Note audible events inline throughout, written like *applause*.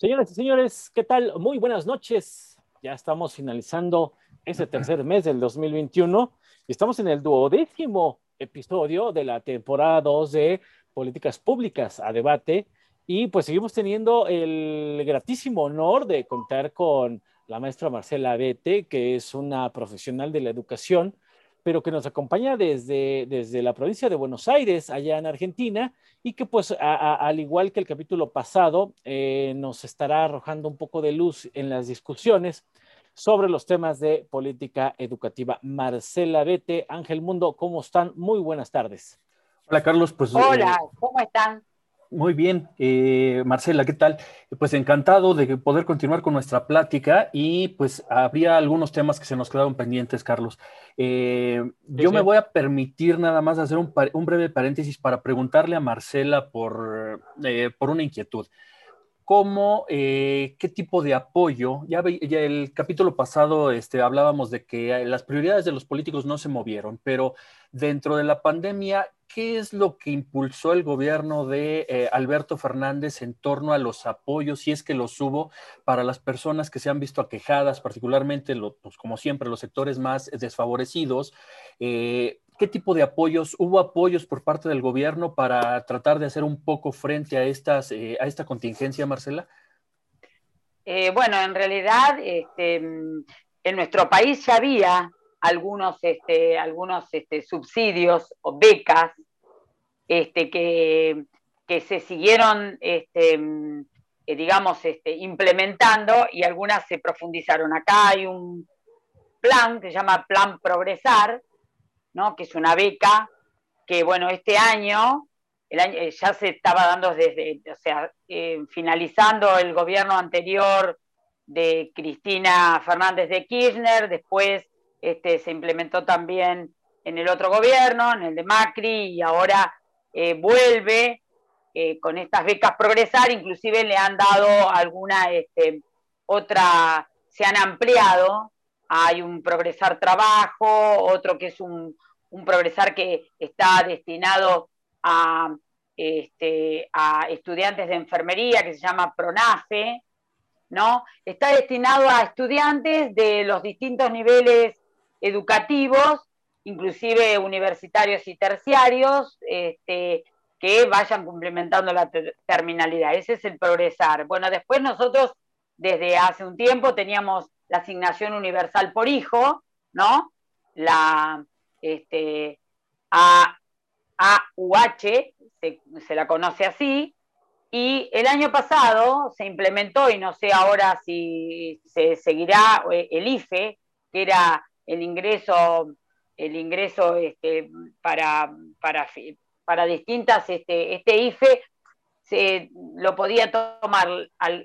Señoras y señores, ¿qué tal? Muy buenas noches. Ya estamos finalizando ese tercer mes del 2021 y estamos en el duodécimo episodio de la temporada 2 de Políticas Públicas a debate y pues seguimos teniendo el gratísimo honor de contar con la maestra Marcela Bete, que es una profesional de la educación, pero que nos acompaña desde, desde la provincia de Buenos Aires, allá en Argentina, y que pues al igual que el capítulo pasado, eh, nos estará arrojando un poco de luz en las discusiones sobre los temas de política educativa. Marcela Bete, Ángel Mundo, ¿cómo están? Muy buenas tardes. Hola Carlos, pues... Hola, eh, ¿cómo están? Muy bien, eh, Marcela, ¿qué tal? Pues encantado de poder continuar con nuestra plática y pues habría algunos temas que se nos quedaron pendientes, Carlos. Eh, yo me voy a permitir nada más hacer un, breve paréntesis para preguntarle a Marcela por, eh, por una inquietud. ¿Cómo, qué tipo de apoyo? Ya, el capítulo pasado este, hablábamos de que las prioridades de los políticos no se movieron, pero dentro de la pandemia, ¿qué es lo que impulsó el gobierno de eh, Alberto Fernández en torno a los apoyos, si es que los hubo, para las personas que se han visto aquejadas, particularmente, pues, como siempre, los sectores más desfavorecidos? Eh, ¿Qué tipo de apoyos? ¿Hubo apoyos por parte del gobierno para tratar de hacer un poco frente a, estas, eh, a esta contingencia, Marcela? bueno, en realidad, este, en nuestro país ya había algunos, este, algunos este, subsidios o becas este, que, que se siguieron, eh, digamos, implementando y algunas se profundizaron. Acá hay un plan que se llama Plan Progresar, ¿no? que es una beca que, bueno, este año, el año eh, ya se estaba dando desde, o sea, eh, finalizando el gobierno anterior de Cristina Fernández de Kirchner, después este, se implementó también en el otro gobierno, en el de Macri, y ahora eh, vuelve con estas becas progresar, inclusive le han dado alguna este, otra, se han ampliado, hay un progresar trabajo, otro que es un, progresar que está destinado a, este, a estudiantes de enfermería, que se llama PRONAFE, ¿no? Está destinado a estudiantes de los distintos niveles educativos, inclusive universitarios y terciarios, este, que vayan complementando la terminalidad. Ese es el progresar. Bueno, después nosotros desde hace un tiempo teníamos la asignación universal por hijo, ¿no? La este, AUH, se, se la conoce así, y el año pasado se implementó, y no sé ahora si se seguirá, eh, el IFE, que era el ingreso, el ingreso este, para, para, para distintas, este, este IFE se lo podía tomar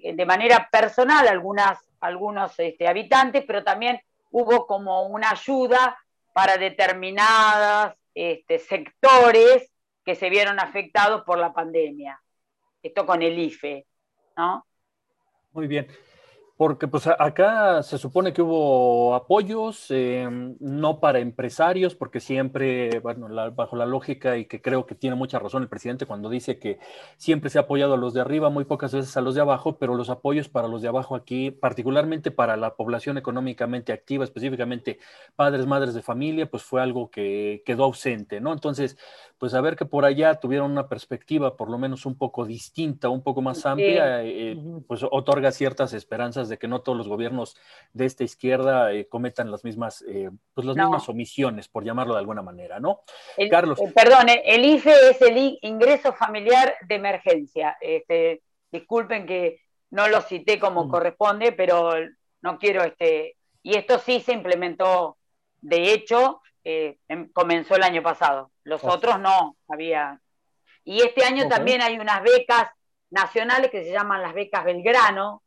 de manera personal algunas, algunos este, habitantes, pero también hubo como una ayuda para determinados este, sectores que se vieron afectados por la pandemia. Esto con el IFE, ¿no? Muy bien. Porque pues acá se supone que hubo apoyos, em, no para empresarios, porque siempre, bueno, bajo la lógica y que creo que tiene mucha razón el presidente cuando dice que siempre se ha apoyado a los de arriba, muy pocas veces a los de abajo, pero los apoyos para los de abajo aquí, particularmente para la población económicamente activa, específicamente padres, madres de familia, pues fue algo que quedó ausente, ¿no? Entonces, pues a ver que por allá tuvieron una perspectiva por lo menos un poco distinta, un poco más amplia, eh, pues otorga ciertas esperanzas de que no todos los gobiernos de esta izquierda eh, cometan las mismas, eh, pues las mismas omisiones, por llamarlo de alguna manera, ¿no? Carlos. perdón, el IFE es el ingreso familiar de emergencia. Este, disculpen que no lo cité como mm. corresponde, pero no quiero este. Y esto sí se implementó, de hecho, em, comenzó el año pasado. Los otros no había. Y este año también hay unas becas nacionales que se llaman las becas Belgrano,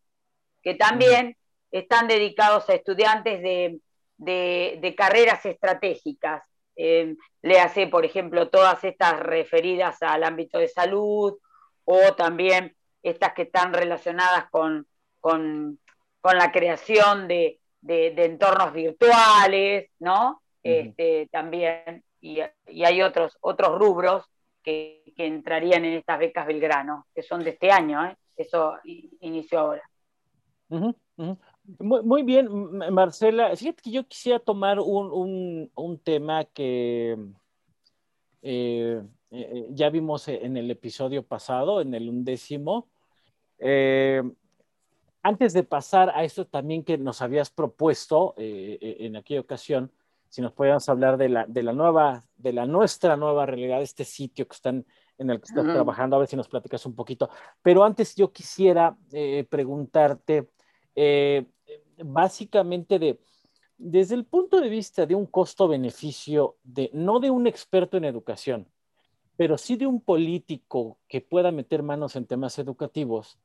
que también están dedicados a estudiantes de, carreras estratégicas. Eh, le hace, por ejemplo, todas estas referidas al ámbito de salud o también estas que están relacionadas con, con, la creación de, entornos virtuales, ¿no? Este, también y, hay otros, otros rubros que, entrarían en estas becas Belgrano, que son de este año. ¿eh? eso inició ahora. Muy, bien, Marcela. Fíjate que yo quisiera tomar un, tema que eh, eh, ya vimos en el episodio pasado, en el undécimo. Eh, antes de pasar a esto también que nos habías propuesto en aquella ocasión, si nos podíamos hablar de la, de la nueva, de la nuestra nueva realidad, este sitio que están en el que estás trabajando, a ver si nos platicas un poquito. Pero antes yo quisiera preguntarte, eh, básicamente de, desde el punto de vista de un costo-beneficio, de, no de un experto en educación, pero sí de un político que pueda meter manos en temas educativos,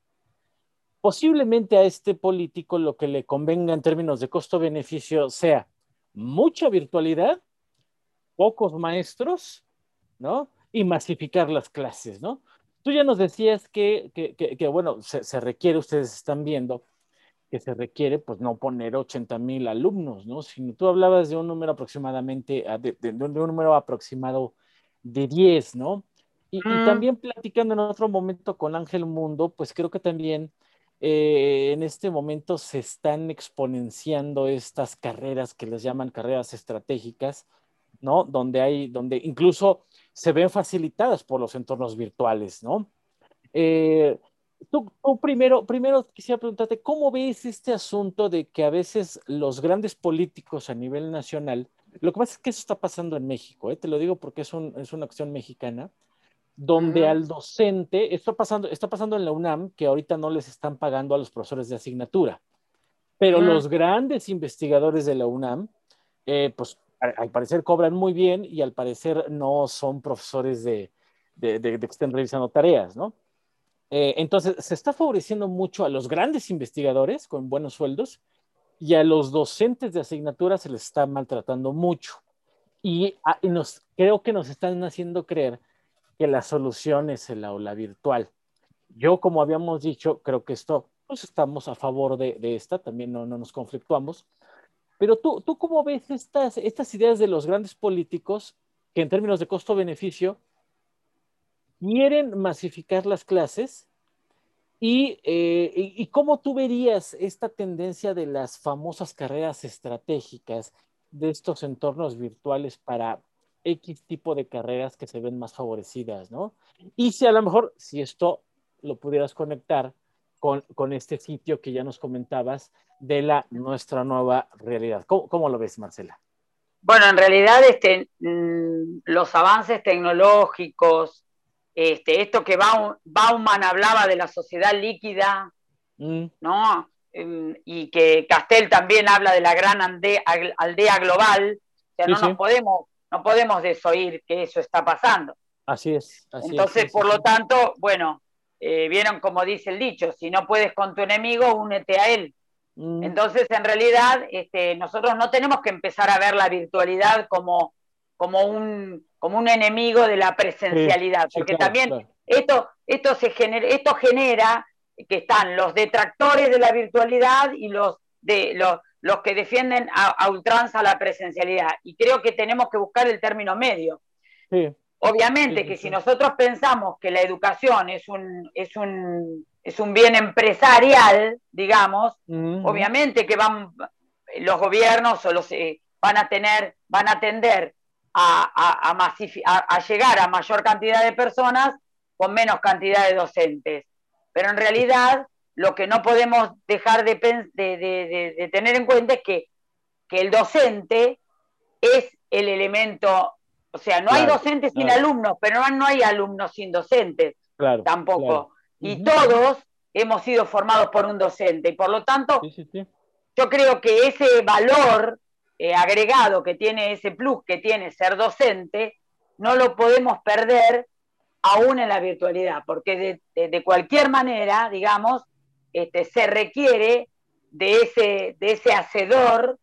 posiblemente a este político lo que le convenga en términos de costo-beneficio sea mucha virtualidad, pocos maestros, ¿no? Y masificar las clases, ¿no? Tú ya nos decías que, bueno, se, se, requiere, ustedes están viendo, que se requiere, pues no poner 80 mil alumnos, ¿no? Sino tú hablabas de un número aproximadamente, ah, de, un número aproximado de 10, ¿no? Y, mm. también platicando en otro momento con Ángel Mundo, pues creo que también eh, en este momento se están exponenciando estas carreras que les llaman carreras estratégicas, ¿no? Donde hay, donde incluso se ven facilitadas por los entornos virtuales, ¿no? Eh, tú, primero, primero quisiera preguntarte, ¿cómo ves este asunto de que a veces los grandes políticos a nivel nacional, lo que pasa es que eso está pasando en México, ¿eh? te lo digo porque es, un, es una acción mexicana, donde al docente, está pasando, está pasando en la UNAM, que ahorita no les están pagando a los profesores de asignatura, pero los grandes investigadores de la UNAM, eh, pues al parecer cobran muy bien y al parecer no son profesores de, de, de, de que estén revisando tareas, ¿no? Eh, entonces, se está favoreciendo mucho a los grandes investigadores con buenos sueldos y a los docentes de asignatura se les está maltratando mucho. Y, nos, creo que nos están haciendo creer que la solución es el aula virtual. Yo, como habíamos dicho, creo que esto, pues estamos a favor de, esta, también no, no, nos conflictuamos. Pero tú, tú ¿cómo ves estas, estas ideas de los grandes políticos que en términos de costo-beneficio quieren masificar las clases eh, y, cómo tú verías esta tendencia de las famosas carreras estratégicas de estos entornos virtuales para X tipo de carreras que se ven más favorecidas, ¿no? Y si a lo mejor, si esto lo pudieras conectar con, con este sitio que ya nos comentabas de la nuestra nueva realidad. ¿Cómo, cómo lo ves, Marcela? Bueno, en realidad este, mm, los avances tecnológicos, este, esto que Bauman hablaba de la sociedad líquida, mm. ¿no? Em, y que Castel también habla de la gran aldea, global, o sea, no nos podemos, no podemos desoír que eso está pasando. Así es. Entonces, por lo tanto, bueno, eh, vieron como dice el dicho, si no puedes con tu enemigo, únete a él. Mm. Entonces, en realidad, este, nosotros no tenemos que empezar a ver la virtualidad como, como un, como un enemigo de la presencialidad, porque también esto, esto, se genera, esto genera que están los detractores de la virtualidad y los, de, los, los que defienden a, ultranza la presencialidad. Y creo que tenemos que buscar el término medio. Obviamente que si nosotros pensamos que la educación es un, es un, es un bien empresarial, digamos, obviamente que van, los gobiernos o los, eh, van a tener, van a tender a, llegar a mayor cantidad de personas con menos cantidad de docentes. Pero en realidad lo que no podemos dejar de, tener en cuenta es que, el docente es el elemento, o sea, no hay docentes sin alumnos, pero no, hay alumnos sin docentes tampoco. Y todos hemos sido formados por un docente y por lo tanto yo creo que ese valor eh, agregado que tiene ese plus que tiene ser docente, no lo podemos perder aún en la virtualidad, porque de, cualquier manera, digamos, este, se requiere de ese, de ese hacedor,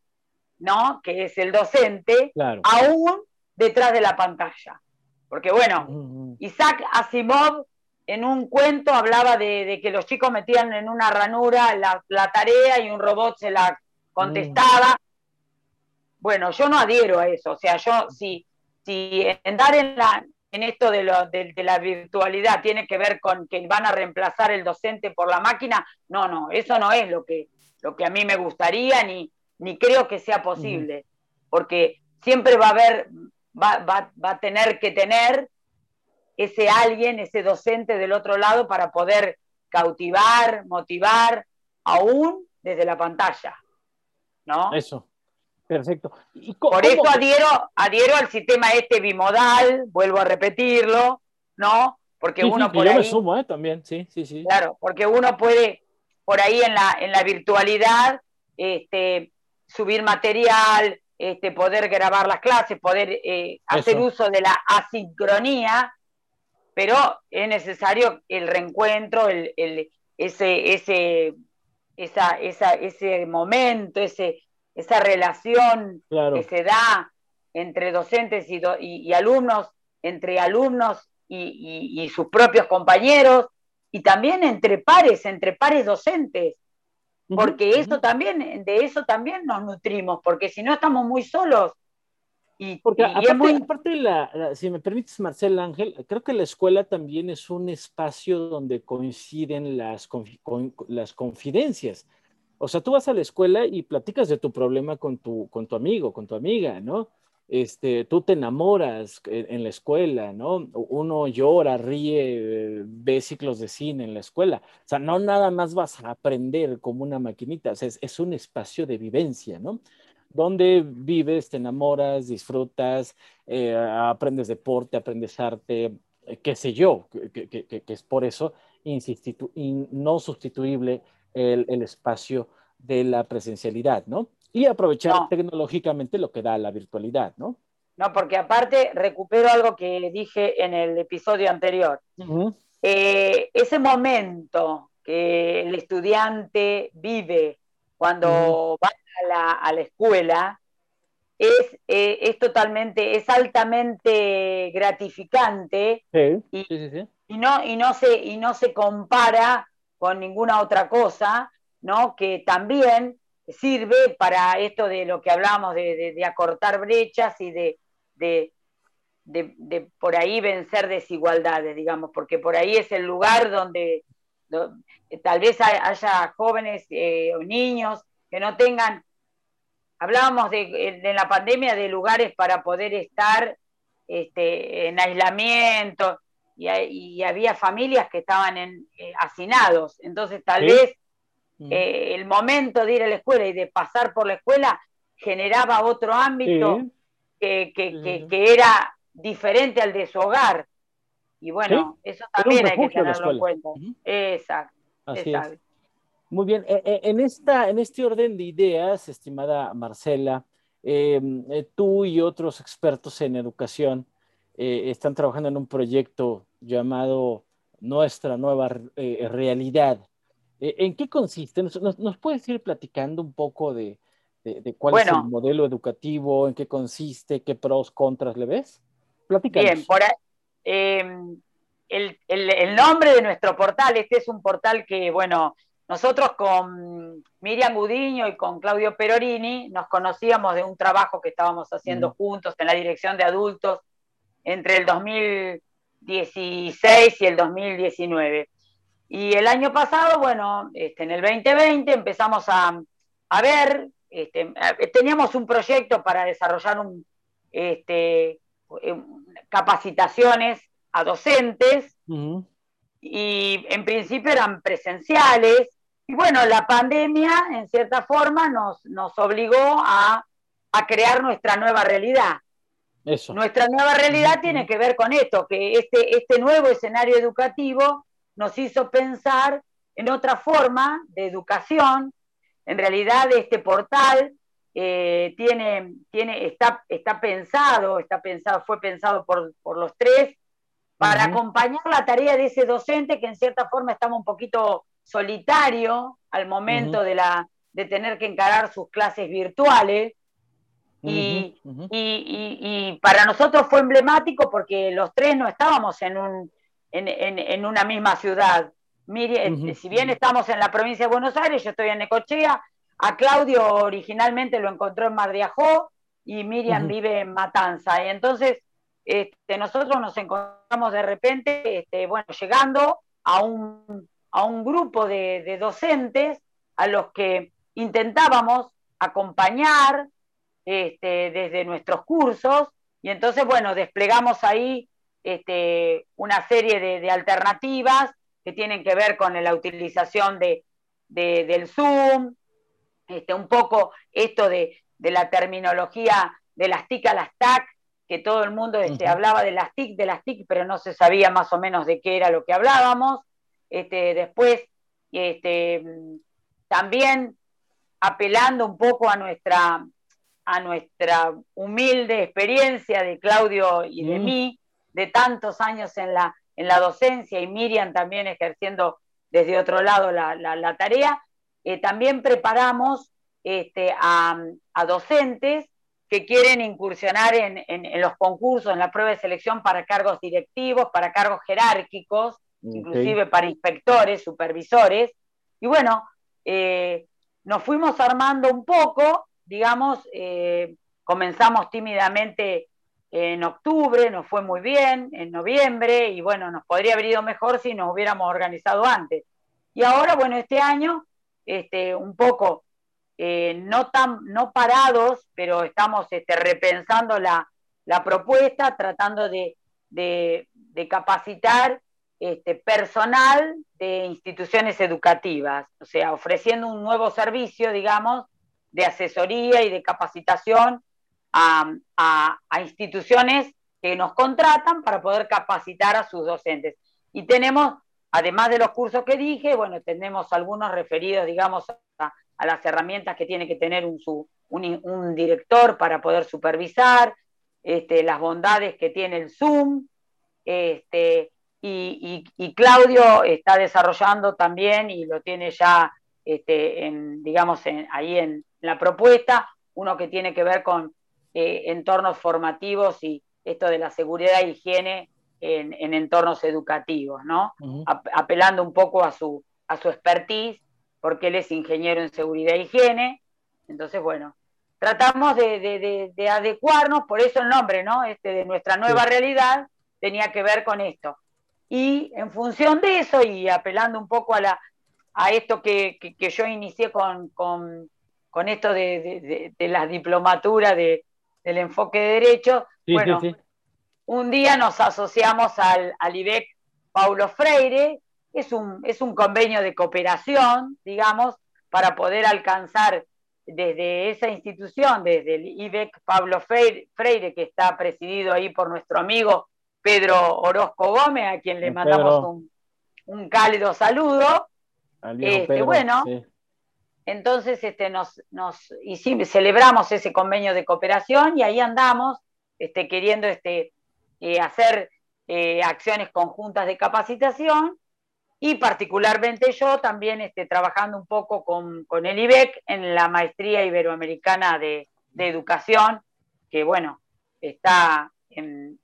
¿no? Que es el docente, aún detrás de la pantalla. Porque bueno, Isaac Asimov en un cuento hablaba de, que los chicos metían en una ranura la, tarea y un robot se la contestaba. Bueno, yo no adhiero a eso, o sea, yo si, si en dar en la, en esto de, lo, de, la virtualidad tiene que ver con que van a reemplazar el docente por la máquina, no, no, eso no es lo que, lo que a mí me gustaría ni, ni creo que sea posible, porque siempre va a haber, va, va, va, a tener que tener ese alguien, ese docente del otro lado para poder cautivar, motivar, aún desde la pantalla. ¿No? Eso. Perfecto. Por eso adhiero, adhiero al sistema este bimodal, vuelvo a repetirlo, ¿no? Porque uno por yo me sumo, ¿eh? También, sí, sí, sí. Claro, porque uno puede, por ahí en la, en la virtualidad, este, subir material, este, poder grabar las clases, poder eh, hacer uso de la asincronía, pero es necesario el reencuentro, el, el, ese, ese, esa, esa, ese momento, ese, esa relación que se da entre docentes y, alumnos, entre alumnos y, sus propios compañeros, y también entre pares, entre pares docentes, porque eso también, de eso también nos nutrimos, porque si no estamos muy solos. Y, porque aparte, la, si me permites, Marcel Ángel, creo que la escuela también es un espacio donde coinciden las, las confidencias. O sea, tú vas a la escuela y platicas de tu problema con tu, con tu amigo, con tu amiga, ¿no? Este, tú te enamoras en, la escuela, ¿no? Uno llora, ríe, ve ciclos de cine en la escuela. O sea, no nada más vas a aprender como una maquinita, o sea, es, un espacio de vivencia, ¿no? Donde vives, te enamoras, disfrutas, eh, aprendes deporte, aprendes arte, eh, qué sé yo, que, es por eso no sustituible el, espacio de la presencialidad, ¿no? Y aprovechar tecnológicamente lo que da la virtualidad, ¿no? No, porque aparte recupero algo que dije en el episodio anterior. Eh, ese momento que el estudiante vive cuando va a la, escuela es, eh, es, totalmente, es altamente gratificante y, y, no, y, no se, y no se compara con ninguna otra cosa, ¿no? Que también sirve para esto de lo que hablamos de, acortar brechas y de, de, por ahí vencer desigualdades, digamos, porque por ahí es el lugar donde, tal vez haya jóvenes eh, o niños que no tengan, hablábamos de, la pandemia de lugares para poder estar este, en aislamiento, y, había familias que estaban en, eh, hacinados. Entonces, tal vez mm. eh, el momento de ir a la escuela y de pasar por la escuela generaba otro ámbito que, era diferente al de su hogar. Y bueno, eso también hay que tenerlo en cuenta. Exacto. Muy bien, e, e, en, esta, en este orden de ideas, estimada Marcela, eh, tú y otros expertos en educación están trabajando en un proyecto llamado Nuestra Nueva eh, Realidad. Eh, ¿En qué consiste? ¿Nos, puedes ir platicando un poco de, cuál es el modelo educativo, en qué consiste, qué pros, contras le ves? Platícanos. Bien, por em, el, nombre de nuestro portal, este es un portal que, bueno, nosotros con Miriam Gudiño y con Claudio Perorini nos conocíamos de un trabajo que estábamos haciendo juntos en la dirección de adultos entre el 2000 2016 y el 2019. Y el año pasado, bueno, este, en el 2020 empezamos a, ver, este, teníamos un proyecto para desarrollar un, este, eh, capacitaciones a docentes y en principio eran presenciales. Y bueno, la pandemia en cierta forma nos, nos obligó a, a crear nuestra nueva realidad. Nuestra nueva realidad tiene que ver con esto, que este, este nuevo escenario educativo nos hizo pensar en otra forma de educación. En realidad este portal eh, tiene, tiene, está, está pensado, está pensado, fue pensado por, los tres para acompañar la tarea de ese docente que en cierta forma estaba un poquito solitario al momento de, la, de tener que encarar sus clases virtuales y, para nosotros fue emblemático porque los tres no estábamos en, un, en, una misma ciudad. Mire, Si bien estamos en la provincia de Buenos Aires, yo estoy en Necochea, a Claudio originalmente lo encontró en Mar de Ajó y Miriam vive en Matanza. Y entonces este, nosotros nos encontramos de repente, este, bueno, llegando a un, a un grupo de, docentes a los que intentábamos acompañar este, desde nuestros cursos y entonces, bueno, desplegamos ahí este, una serie de, alternativas que tienen que ver con la utilización de, del Zoom, este, un poco esto de, la terminología de las TIC a las TAC, que todo el mundo este, hablaba de las TIC, de las TIC, pero no se sabía más o menos de qué era lo que hablábamos. Este, después, este, también apelando un poco a nuestra, a nuestra humilde experiencia de Claudio y de mí, de tantos años en la, en la docencia y Miriam también ejerciendo desde otro lado la, tarea, eh, también preparamos este, a, docentes que quieren incursionar en, los concursos, en la prueba de selección para cargos directivos, para cargos jerárquicos, inclusive para inspectores, supervisores. Y bueno, eh, nos fuimos armando un poco, digamos, eh, comenzamos tímidamente en octubre, nos fue muy bien, en noviembre, y bueno, nos podría haber ido mejor si nos hubiéramos organizado antes. Y ahora, bueno, este año, este, un poco, eh, no, tan, no parados, pero estamos este, repensando la, propuesta, tratando de, capacitar este, personal de instituciones educativas, o sea, ofreciendo un nuevo servicio, digamos, de asesoría y de capacitación a, instituciones que nos contratan para poder capacitar a sus docentes. Y tenemos, además de los cursos que dije, bueno, tenemos algunos referidos, digamos, a, las herramientas que tiene que tener un, un, director para poder supervisar, este, las bondades que tiene el Zoom, este, y, Claudio está desarrollando también y lo tiene ya, este, digamos, ahí en la propuesta, uno que tiene que ver con eh, entornos formativos y esto de la seguridad e higiene en, entornos educativos, ¿no? apelando un poco a su, a su expertise, porque él es ingeniero en seguridad e higiene. Entonces, bueno, tratamos de, adecuarnos, por eso el nombre, ¿no? Este, de nuestra nueva realidad tenía que ver con esto. Y en función de eso, y apelando un poco a, la, a esto que, yo inicié con, con, esto de, la diplomatura de, del enfoque de derecho. bueno, un día nos asociamos al, al IBEC Paulo Freire, es un, es un convenio de cooperación, digamos, para poder alcanzar desde esa institución, desde el IBEC Pablo Freire, que está presidido ahí por nuestro amigo Pedro Orozco Gómez, a quien le mandamos un, cálido saludo. Este, bueno, entonces este, nos, nos celebramos ese convenio de cooperación y ahí andamos este, queriendo este, eh, hacer eh, acciones conjuntas de capacitación y particularmente yo también este, trabajando un poco con, el IBEC en la maestría iberoamericana de, educación, que bueno, está en,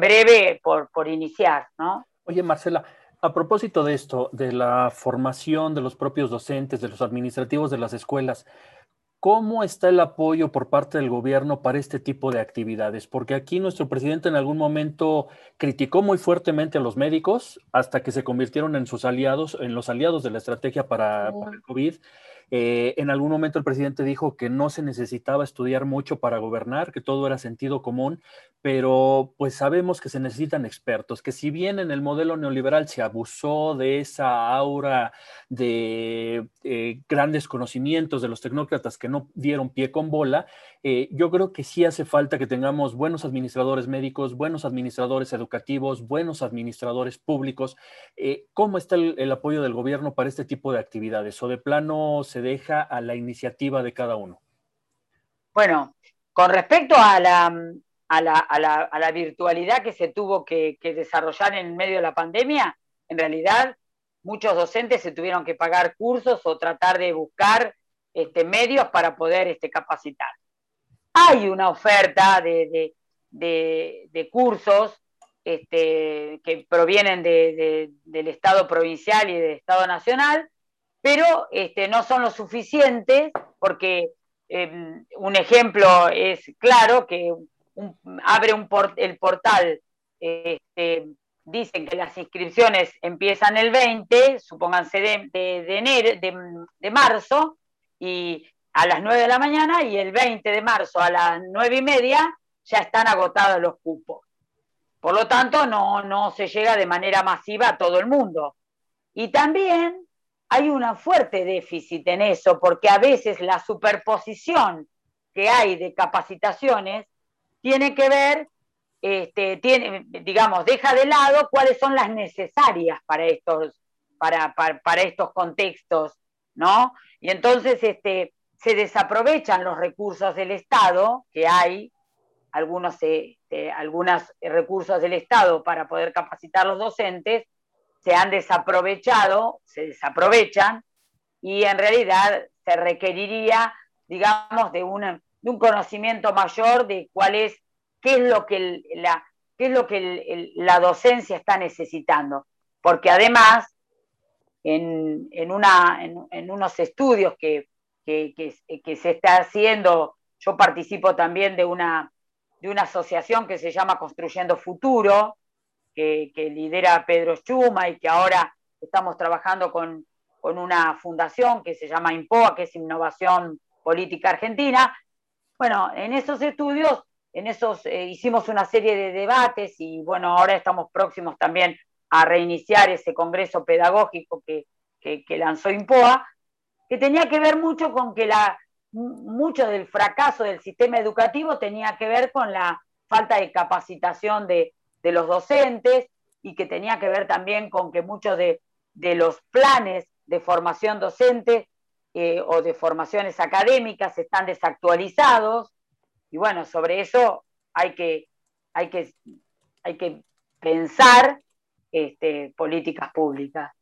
breve por, por iniciar, ¿no? Oye, Marcela, a propósito de esto, de la formación de los propios docentes, de los administrativos de las escuelas, ¿cómo está el apoyo por parte del gobierno para este tipo de actividades? Porque aquí nuestro presidente en algún momento criticó muy fuertemente a los médicos hasta que se convirtieron en sus aliados, en los aliados de la estrategia para, para el COVID. Eh, en algún momento el presidente dijo que no se necesitaba estudiar mucho para gobernar, que todo era sentido común, pero pues sabemos que se necesitan expertos, que si bien en el modelo neoliberal se abusó de esa aura de eh, grandes conocimientos de los tecnócratas que no dieron pie con bola, eh, yo creo que sí hace falta que tengamos buenos administradores médicos, buenos administradores educativos, buenos administradores públicos. ¿Cómo está el, el, apoyo del gobierno para este tipo de actividades? ¿O de plano se deja a la iniciativa de cada uno? Bueno, con respecto a la, a la, virtualidad que se tuvo que, desarrollar en medio de la pandemia, en realidad muchos docentes se tuvieron que pagar cursos o tratar de buscar este, medios para poder este, capacitar. Hay una oferta de, cursos este, que provienen del Estado provincial y del Estado nacional, pero este, no son lo suficientes porque em, un ejemplo es claro que abre un el portal, este, dicen que las inscripciones empiezan el 20, supónganse de, de, enero, de, marzo, y a las 9 de la mañana, y el 20 de marzo a las 9 y media ya están agotados los cupos. Por lo tanto, no, no se llega de manera masiva a todo el mundo. Y también hay un fuerte déficit en eso, porque a veces la superposición que hay de capacitaciones tiene que ver, este, digamos, deja de lado cuáles son las necesarias para estos, para, para, estos contextos, ¿no? Y entonces este, se desaprovechan los recursos del Estado, que hay algunos, este, algunos recursos del Estado para poder capacitar a los docentes, se han desaprovechado, se desaprovechan, y en realidad se requeriría, digamos, de, de un conocimiento mayor de cuál es, qué es lo que, la, qué es lo que la docencia está necesitando. Porque además, en, en, una, en, unos estudios que, que, que, se está haciendo, yo participo también de una, de una asociación que se llama Construyendo Futuro, que, lidera Pedro Chuma y que ahora estamos trabajando con, una fundación que se llama INPOA, que es Innovación Política Argentina. Bueno, en esos estudios, en esos eh, hicimos una serie de debates y bueno, ahora estamos próximos también a reiniciar ese congreso pedagógico que, lanzó INPOA, que tenía que ver mucho con que la, mucho del fracaso del sistema educativo tenía que ver con la falta de capacitación de, de los docentes y que tenía que ver también con que muchos de, los planes de formación docente eh, o de formaciones académicas están desactualizados y bueno, sobre eso hay que, hay que, hay que pensar este, políticas públicas.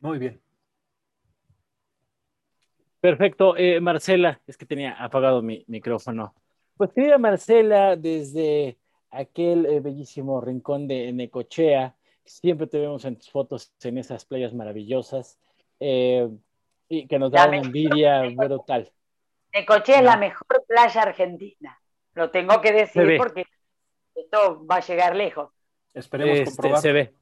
Muy bien. Perfecto. Eh, Marcela, es que tenía apagado mi micrófono. Pues querida Marcela, desde aquel eh, bellísimo rincón de Necochea. Siempre te vemos en tus fotos en esas playas maravillosas eh, y que nos da una envidia brutal. Necochea es la mejor playa argentina. Lo tengo que decir porque esto va a llegar lejos. Esperemos este, comprobar. Se ve,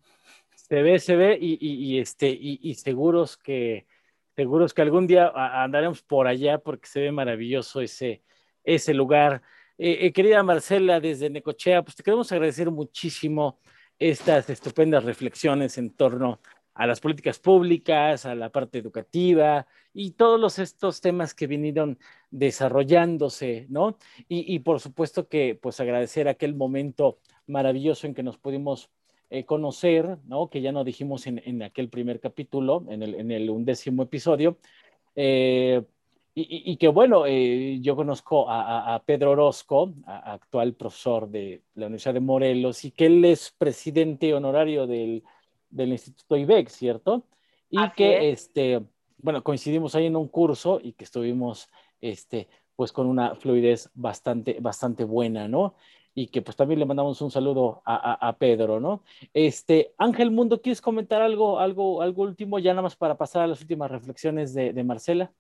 se ve, se ve y, este, y, seguros que seguros que algún día andaremos por allá porque se ve maravilloso ese, ese lugar. Eh, eh, querida Marcela, desde Necochea, pues te queremos agradecer muchísimo estas estupendas reflexiones en torno a las políticas públicas, a la parte educativa y todos estos temas que vinieron desarrollándose, ¿no? Y, por supuesto que pues agradecer aquel momento maravilloso en que nos pudimos eh, conocer, ¿no? Que ya no dijimos en, aquel primer capítulo, en el, en el undécimo episodio, y, que bueno, eh, yo conozco a, Pedro Orozco, actual profesor de la Universidad de Morelos, y que él es presidente honorario del, Instituto IBEC, ¿cierto? Y que, este, bueno, coincidimos ahí en un curso y que estuvimos, este, pues con una fluidez bastante, bastante buena, ¿no? Y que pues también le mandamos un saludo a, Pedro, ¿no? Este, Ángel Mundo, ¿quieres comentar algo, algo, algo último, ya nada más para pasar a las últimas reflexiones de Marcela?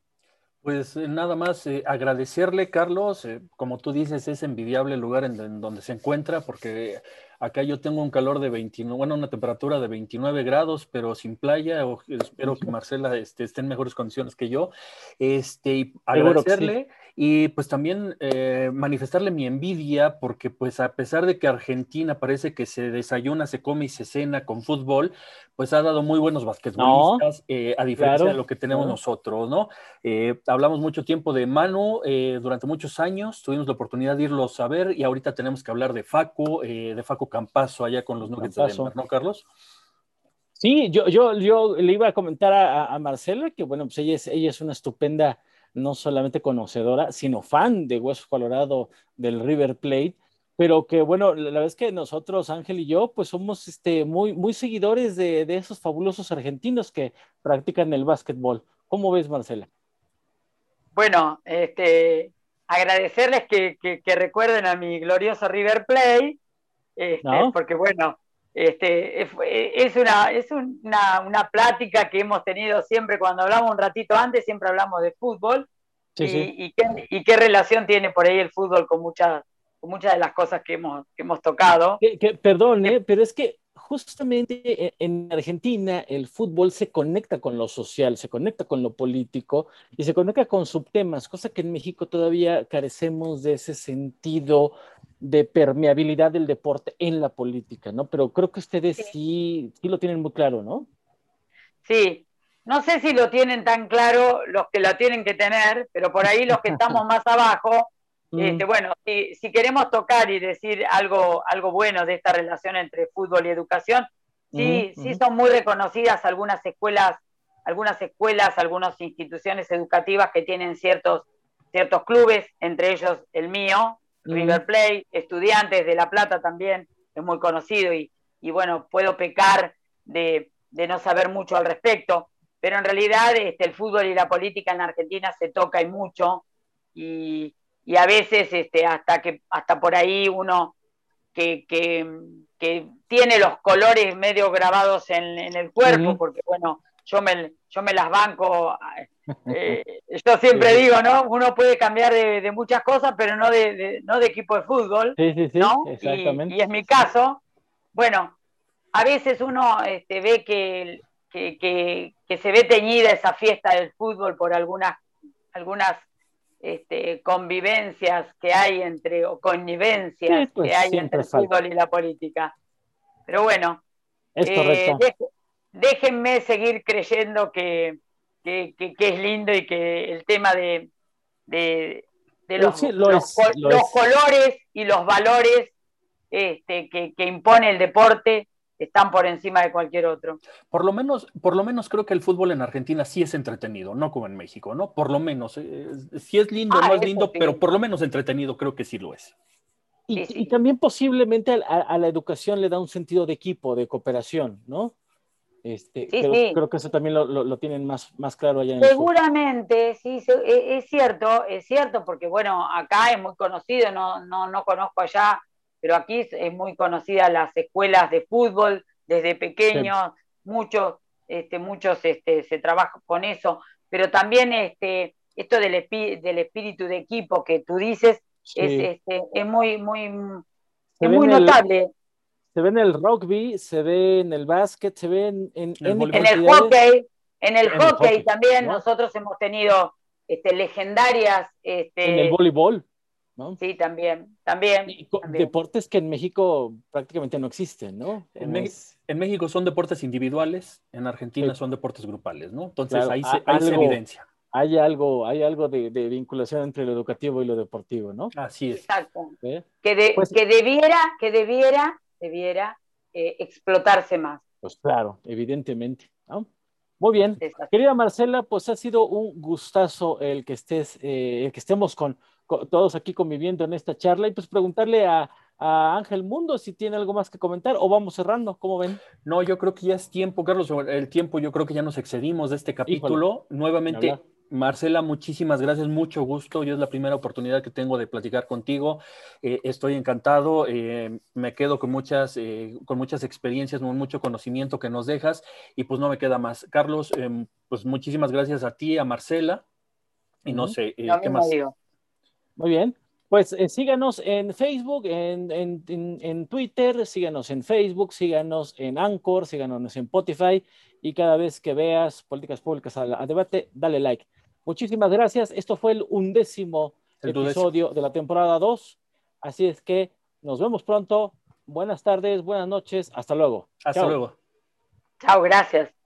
Pues eh, nada más eh, agradecerle, Carlos. Eh, como tú dices, es envidiable el lugar en, donde se encuentra, porque acá yo tengo un calor de 29, bueno, una temperatura de 29 grados, pero sin playa. espero que Marcela este, esté en mejores condiciones que yo. Este, y agradecerle. Y pues también eh, manifestarle mi envidia porque pues a pesar de que Argentina parece que se desayuna, se come y se cena con fútbol, pues ha dado muy buenos basquetbolistas, eh, a diferencia de lo que tenemos nosotros, ¿no? Eh, hablamos mucho tiempo de Manu durante muchos años, tuvimos la oportunidad de irlos a ver y ahorita tenemos que hablar de Facu, de Facu Campazo allá con los Nuggets de Denver, ¿no, Carlos? Sí, yo, yo, yo le iba a comentar a, a Marcela que, bueno, pues ella es, ella es una estupenda no solamente conocedora, sino fan de Hueso Colorado del River Plate, pero que bueno, la verdad es que nosotros, Ángel y yo, pues somos este, muy, muy seguidores de, esos fabulosos argentinos que practican el básquetbol. ¿Cómo ves, Marcela? Bueno, este, agradecerles que, recuerden a mi glorioso River Plate, este, porque bueno, este, es, una, es una, plática que hemos tenido siempre cuando hablamos un ratito antes, siempre hablamos de fútbol. y, qué, relación tiene por ahí el fútbol con muchas, muchas de las cosas que hemos, hemos tocado. Que, perdón, ¿eh? pero es que justamente e, en Argentina el fútbol se conecta con lo social, se conecta con lo político y se conecta con subtemas, cosa que en México todavía carecemos de ese sentido de permeabilidad del deporte en la política, ¿no? Pero creo que ustedes sí, sí, lo tienen muy claro, ¿no? Sí, no sé si lo tienen tan claro los que lo tienen que tener, pero por ahí los que estamos *laughs* más abajo, mm. este, bueno, si, si, queremos tocar y decir algo, algo bueno de esta relación entre fútbol y educación, sí, sí son muy reconocidas algunas escuelas, algunas escuelas, algunas instituciones educativas que tienen ciertos, ciertos clubes, entre ellos el mío, River Plate, Estudiantes de La Plata también, es muy conocido y, y bueno, puedo pecar de, de, no saber mucho al respecto, pero en realidad este, el fútbol y la política en Argentina se toca y mucho y, y a veces este, hasta, que, hasta por ahí uno que, que, que tiene los colores medio grabados en, en el cuerpo, porque bueno, yo me, yo me las banco. *laughs* Eh, yo siempre digo, ¿no? Uno puede cambiar de, muchas cosas, pero no de, no de equipo de fútbol. Sí, sí, sí, ¿no? Exactamente. Y, es mi caso. Bueno, a veces uno este, ve que, que, que, se ve teñida esa fiesta del fútbol por algunas, algunas este, convivencias que hay entre, o connivencias pues, que hay entre el fútbol y la política. Pero bueno, es correcto. Eh, déjenme seguir creyendo que, es lindo y que el tema de, los, colores y los valores este, que, impone el deporte están por encima de cualquier otro. Por lo menos, por lo menos creo que el fútbol en Argentina sí es entretenido, no como en México, ¿no? Por lo menos, eh, sí es lindo, ah, no es lindo, pero por lo menos entretenido creo que sí lo es. Y, también posiblemente a, la educación le da un sentido de equipo, de cooperación, ¿no? Este, creo, que eso también lo, tienen más, más claro allá en Seguramente, sí, e, es cierto, es cierto, porque bueno, acá es muy conocido, no, no, no conozco allá, pero aquí es muy conocida las escuelas de fútbol desde pequeños, muchos, este, muchos este, se trabaja con eso, pero también este, esto del, del espíritu de equipo que tú dices es, este, es muy, muy, es muy notable se ve en el rugby, se ve en el básquet, se ve en, en, el, hockey. En el hockey también nosotros hemos tenido este, legendarias. Este, en el voleibol. ¿no? Sí, también, también, Deportes que en México prácticamente no existen, ¿no? En, México son deportes individuales, en Argentina son deportes grupales, ¿no? Entonces ahí, se, evidencia. Hay algo, hay algo de, vinculación entre lo educativo y lo deportivo, ¿no? Así es. Exacto. Que, pues que debiera, que debiera debiera eh, explotarse más. Pues claro, evidentemente. Muy bien. Querida Marcela, pues ha sido un gustazo el que estés, eh, que estemos con, todos aquí conviviendo en esta charla y pues preguntarle a, Ángel Mundo si tiene algo más que comentar o vamos cerrando, ¿cómo ven? No, yo creo que ya es tiempo, Carlos, el tiempo yo creo que ya nos excedimos de este capítulo. Nuevamente, Marcela, muchísimas gracias, mucho gusto. Yo es la primera oportunidad que tengo de platicar contigo. Eh, estoy encantado, eh, me quedo con muchas, eh, con muchas experiencias, con mucho conocimiento que nos dejas y pues no me queda más. Carlos, em, pues muchísimas gracias a ti, a Marcela y no sé, ¿qué más? Muy bien. Pues síganos en Facebook, en, en, Twitter, síganos en Facebook, síganos en Anchor, síganos en Spotify y cada vez que veas políticas públicas a debate, dale like. Muchísimas gracias. Esto fue el undécimo episodio de la temporada 2. Así es que nos vemos pronto. Buenas tardes, buenas noches. Hasta luego. Hasta luego. Chao, gracias.